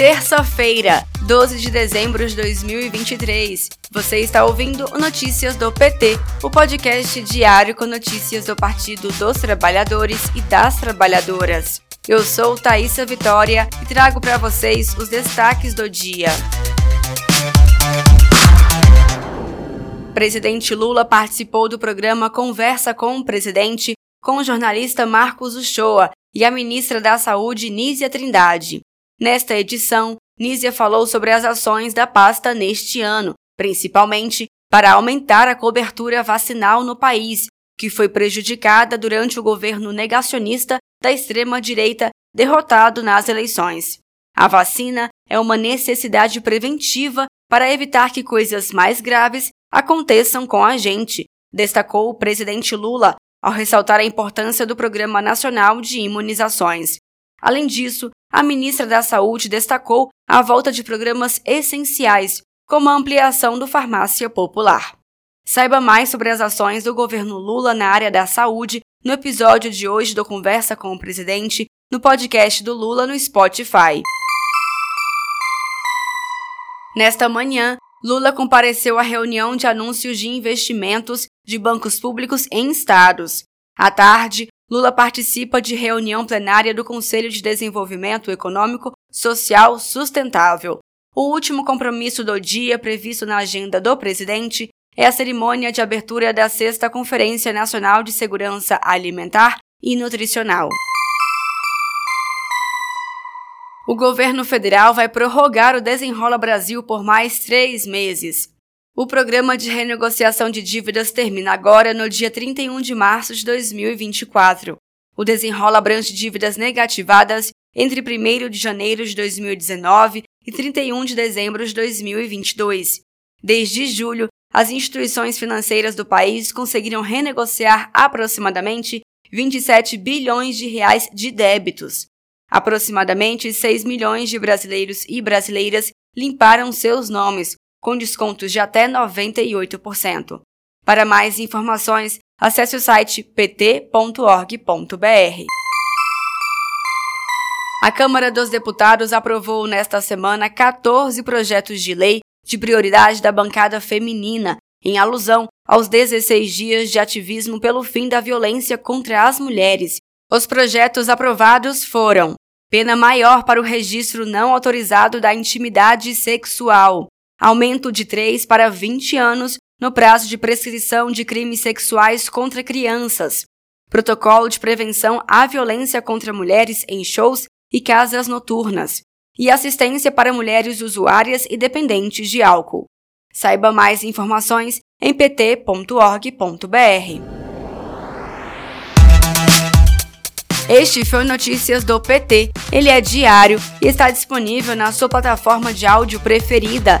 Terça-feira, 12 de dezembro de 2023. Você está ouvindo o Notícias do PT, o podcast diário com notícias do Partido dos Trabalhadores e das Trabalhadoras. Eu sou Thaisa Vitória e trago para vocês os destaques do dia. Presidente Lula participou do programa Conversa com o Presidente com o jornalista Marcos Uchoa e a ministra da Saúde Nízia Trindade. Nesta edição, Nízia falou sobre as ações da pasta neste ano, principalmente para aumentar a cobertura vacinal no país, que foi prejudicada durante o governo negacionista da extrema-direita derrotado nas eleições. A vacina é uma necessidade preventiva para evitar que coisas mais graves aconteçam com a gente, destacou o presidente Lula ao ressaltar a importância do Programa Nacional de Imunizações. Além disso, a ministra da Saúde destacou a volta de programas essenciais, como a ampliação do Farmácia Popular. Saiba mais sobre as ações do governo Lula na área da saúde no episódio de hoje do Conversa com o Presidente, no podcast do Lula no Spotify. Nesta manhã, Lula compareceu à reunião de anúncios de investimentos de bancos públicos em estados. À tarde, Lula participa de reunião plenária do Conselho de Desenvolvimento Econômico Social Sustentável. O último compromisso do dia previsto na agenda do presidente é a cerimônia de abertura da sexta Conferência Nacional de Segurança Alimentar e Nutricional. O governo federal vai prorrogar o Desenrola Brasil por mais três meses. O programa de renegociação de dívidas termina agora no dia 31 de março de 2024. O Desenrola abrange dívidas negativadas entre 1 de janeiro de 2019 e 31 de dezembro de 2022. Desde julho, as instituições financeiras do país conseguiram renegociar aproximadamente 27 bilhões de reais de débitos. Aproximadamente 6 milhões de brasileiros e brasileiras limparam seus nomes, com descontos de até 98%. Para mais informações, acesse o site pt.org.br. A Câmara dos Deputados aprovou nesta semana 14 projetos de lei de prioridade da bancada feminina, em alusão aos 16 dias de ativismo pelo fim da violência contra as mulheres. Os projetos aprovados foram Pena maior para o registro não autorizado da intimidade sexual. Aumento de 3 para 20 anos no prazo de prescrição de crimes sexuais contra crianças. Protocolo de prevenção à violência contra mulheres em shows e casas noturnas. E assistência para mulheres usuárias e dependentes de álcool. Saiba mais informações em pt.org.br. Este foi Notícias do PT. Ele é diário e está disponível na sua plataforma de áudio preferida.